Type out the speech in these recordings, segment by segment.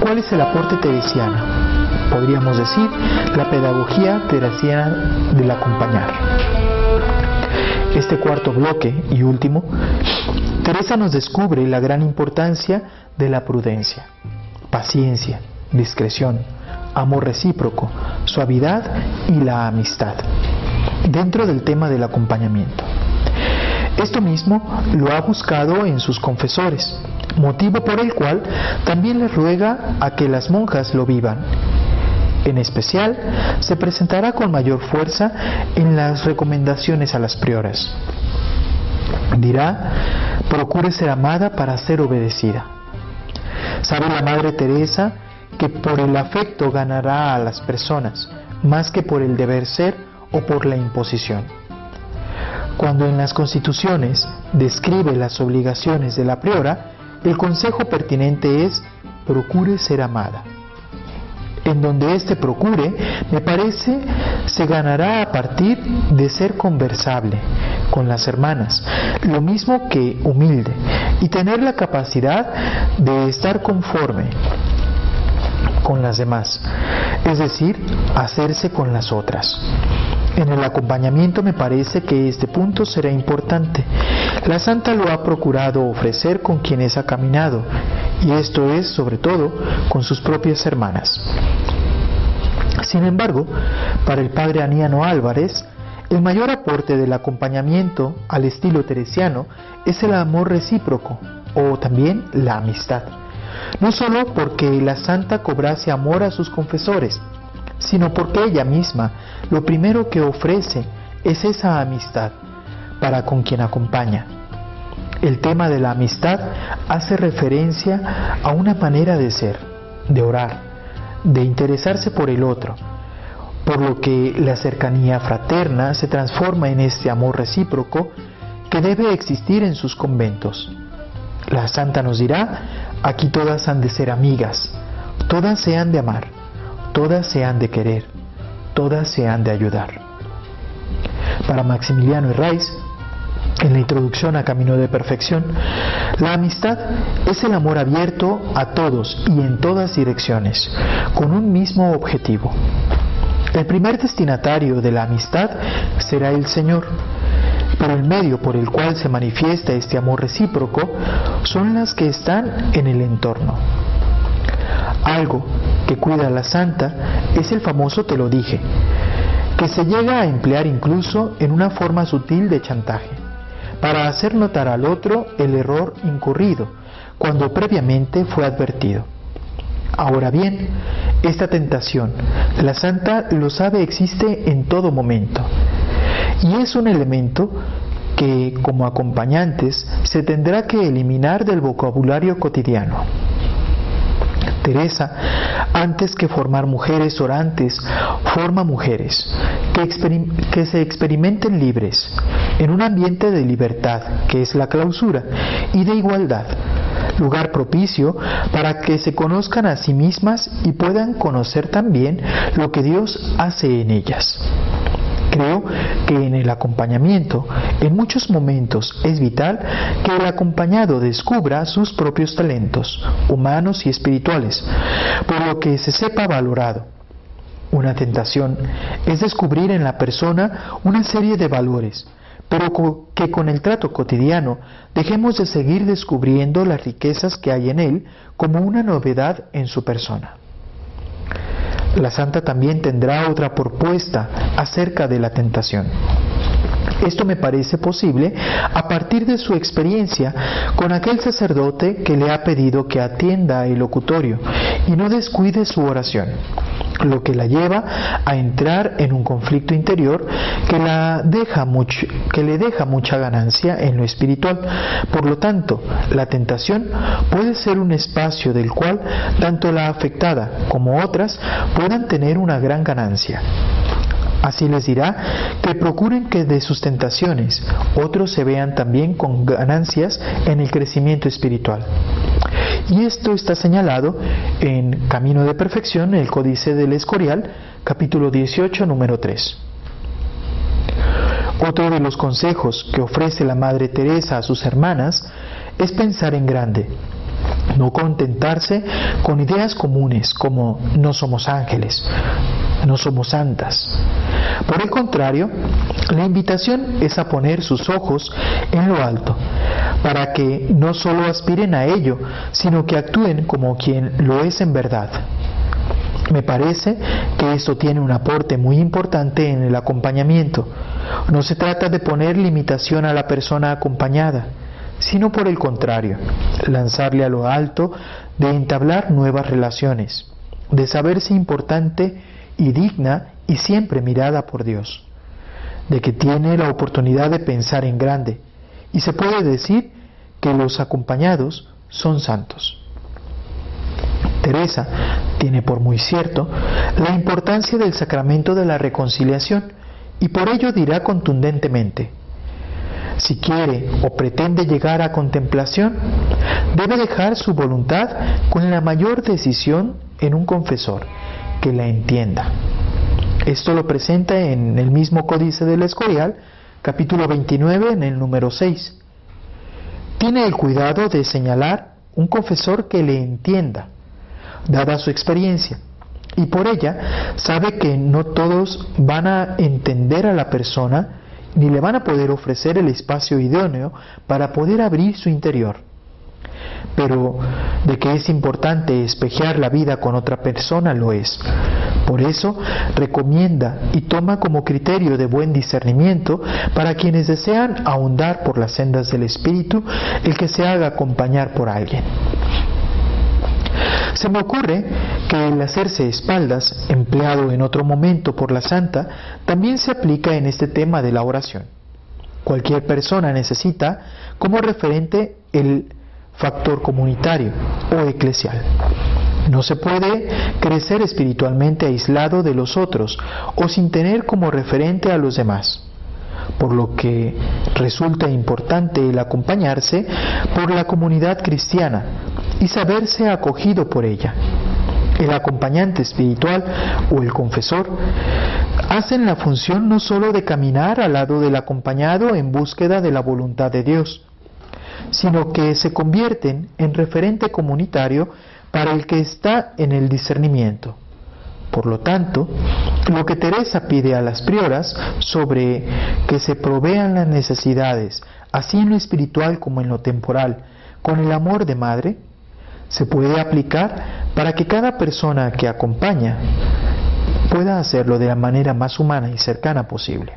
¿Cuál es el aporte teresiano? Podríamos decir la pedagogía teresiana del acompañar. Este cuarto bloque y último, Teresa nos descubre la gran importancia de la prudencia, paciencia, discreción, amor recíproco, suavidad y la amistad, dentro del tema del acompañamiento. Esto mismo lo ha buscado en sus confesores, motivo por el cual también le ruega a que las monjas lo vivan. En especial, se presentará con mayor fuerza en las recomendaciones a las prioras. Dirá, procure ser amada para ser obedecida. Sabe la Madre Teresa que por el afecto ganará a las personas, más que por el deber ser o por la imposición. Cuando en las constituciones describe las obligaciones de la priora, el consejo pertinente es procure ser amada. En donde éste procure, me parece, se ganará a partir de ser conversable con las hermanas, lo mismo que humilde, y tener la capacidad de estar conforme con las demás, es decir, hacerse con las otras. En el acompañamiento me parece que este punto será importante. La santa lo ha procurado ofrecer con quienes ha caminado, y esto es sobre todo con sus propias hermanas. Sin embargo, para el padre Aniano Álvarez, el mayor aporte del acompañamiento al estilo teresiano es el amor recíproco o también la amistad. No solo porque la santa cobrase amor a sus confesores, sino porque ella misma lo primero que ofrece es esa amistad para con quien acompaña. El tema de la amistad hace referencia a una manera de ser, de orar, de interesarse por el otro, por lo que la cercanía fraterna se transforma en este amor recíproco que debe existir en sus conventos. La santa nos dirá, aquí todas han de ser amigas, todas se han de amar, todas se han de querer, todas se han de ayudar. Para Maximiliano Herraiz, en la introducción a Camino de Perfección, la amistad es el amor abierto a todos y en todas direcciones, con un mismo objetivo. El primer destinatario de la amistad será el Señor, pero el medio por el cual se manifiesta este amor recíproco son las que están en el entorno. Algo que cuida a la santa es el famoso te lo dije, que se llega a emplear incluso en una forma sutil de chantaje, para hacer notar al otro el error incurrido, cuando previamente fue advertido. Ahora bien, esta tentación, la santa lo sabe existe en todo momento, y es un elemento que como acompañantes se tendrá que eliminar del vocabulario cotidiano. Teresa, antes que formar mujeres orantes, forma mujeres que, que, se experimenten libres, en un ambiente de libertad, que es la clausura, y de igualdad, lugar propicio para que se conozcan a sí mismas y puedan conocer también lo que Dios hace en ellas. Creo que en el acompañamiento, en muchos momentos es vital que el acompañado descubra sus propios talentos, humanos y espirituales, por lo que se sepa valorado. Una tentación es descubrir en la persona una serie de valores, pero que con el trato cotidiano dejemos de seguir descubriendo las riquezas que hay en él como una novedad en su persona. La santa también tendrá otra propuesta acerca de la tentación. Esto me parece posible a partir de su experiencia con aquel sacerdote que le ha pedido que atienda el locutorio y no descuide su oración, lo que la lleva a entrar en un conflicto interior que, la deja que le deja mucha ganancia en lo espiritual. Por lo tanto, la tentación puede ser un espacio del cual tanto la afectada como otras puedan tener una gran ganancia. Así les dirá que procuren que de sus tentaciones otros se vean también con ganancias en el crecimiento espiritual. Y esto está señalado en Camino de Perfección, el Códice del Escorial, capítulo 18, número 3. Otro de los consejos que ofrece la Madre Teresa a sus hermanas es pensar en grande, no contentarse con ideas comunes como no somos ángeles, no somos santas. Por el contrario, la invitación es a poner sus ojos en lo alto, para que no solo aspiren a ello, sino que actúen como quien lo es en verdad. Me parece que esto tiene un aporte muy importante en el acompañamiento. No se trata de poner limitación a la persona acompañada, sino por el contrario, lanzarle a lo alto de entablar nuevas relaciones, de saberse importante y digna y siempre mirada por Dios, de que tiene la oportunidad de pensar en grande, y se puede decir que los acompañados son santos. Teresa tiene por muy cierto la importancia del sacramento de la reconciliación y por ello dirá contundentemente, si quiere o pretende llegar a contemplación, debe dejar su voluntad con la mayor decisión en un confesor que la entienda. Esto lo presenta en el mismo Códice del Escorial, capítulo 29, en el número 6. Tiene el cuidado de señalar un confesor que le entienda, dada su experiencia, y por ella sabe que no todos van a entender a la persona ni le van a poder ofrecer el espacio idóneo para poder abrir su interior. Pero de que es importante espejear la vida con otra persona lo es. Por eso recomienda y toma como criterio de buen discernimiento para quienes desean ahondar por las sendas del Espíritu el que se haga acompañar por alguien. Se me ocurre que el hacerse espaldas, empleado en otro momento por la santa, también se aplica en este tema de la oración. Cualquier persona necesita como referente el factor comunitario o eclesial. No se puede crecer espiritualmente aislado de los otros o sin tener como referente a los demás por lo que resulta importante el acompañarse por la comunidad cristiana y saberse acogido por ella. El acompañante espiritual o el confesor hacen la función no sólo de caminar al lado del acompañado en búsqueda de la voluntad de Dios, sino que se convierten en referente comunitario para el que está en el discernimiento. Por lo tanto, lo que Teresa pide a las prioras sobre que se provean las necesidades, así en lo espiritual como en lo temporal, con el amor de madre, se puede aplicar para que cada persona que acompaña pueda hacerlo de la manera más humana y cercana posible.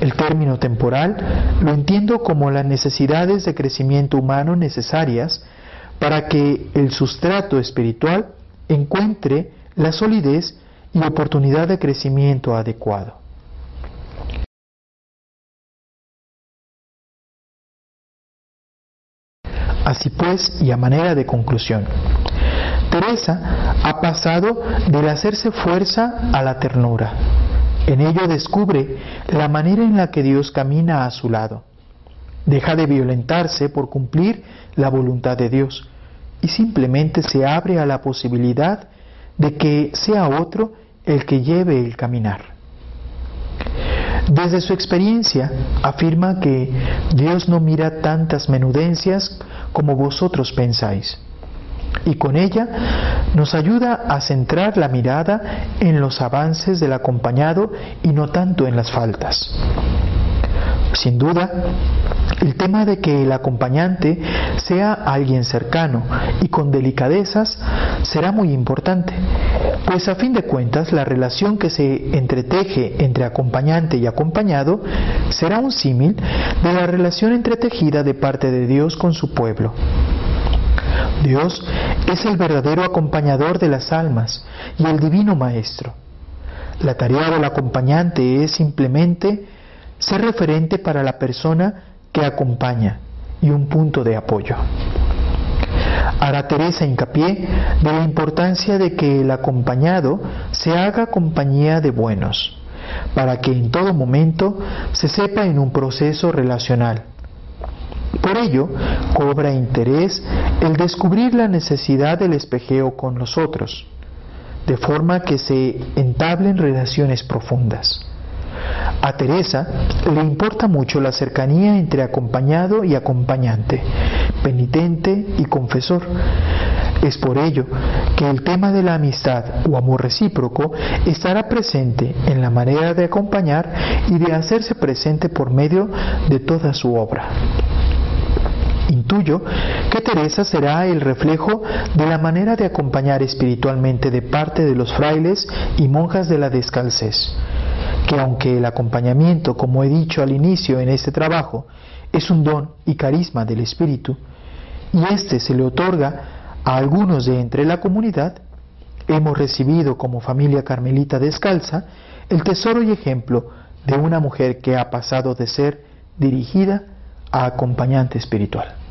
El término temporal lo entiendo como las necesidades de crecimiento humano necesarias para que el sustrato espiritual encuentre la solidez y oportunidad de crecimiento adecuado. Así pues, y a manera de conclusión, Teresa ha pasado del hacerse fuerza a la ternura. En ello descubre la manera en la que Dios camina a su lado. Deja de violentarse por cumplir la voluntad de Dios y simplemente se abre a la posibilidad de que sea otro el que lleve el caminar. Desde su experiencia afirma que Dios no mira tantas menudencias como vosotros pensáis. Y con ella nos ayuda a centrar la mirada en los avances del acompañado y no tanto en las faltas. Sin duda, el tema de que el acompañante sea alguien cercano y con delicadezas será muy importante, pues a fin de cuentas la relación que se entreteje entre acompañante y acompañado será un símil de la relación entretejida de parte de Dios con su pueblo. Dios es el verdadero acompañador de las almas y el divino Maestro. La tarea del acompañante es simplemente ser referente para la persona que acompaña y un punto de apoyo. Hará Teresa hincapié de la importancia de que el acompañado se haga compañía de buenos, para que en todo momento se sepa en un proceso relacional. Por ello, cobra interés el descubrir la necesidad del espejeo con los otros, de forma que se entablen relaciones profundas. A Teresa le importa mucho la cercanía entre acompañado y acompañante, penitente y confesor. Es por ello que el tema de la amistad o amor recíproco estará presente en la manera de acompañar y de hacerse presente por medio de toda su obra. Intuyo que Teresa será el reflejo de la manera de acompañar espiritualmente de parte de los frailes y monjas de la descalcez, que aunque el acompañamiento, como he dicho al inicio en este trabajo, es un don y carisma del Espíritu, y éste se le otorga a algunos de entre la comunidad, hemos recibido como familia carmelita descalza el tesoro y ejemplo de una mujer que ha pasado de ser dirigida a acompañante espiritual.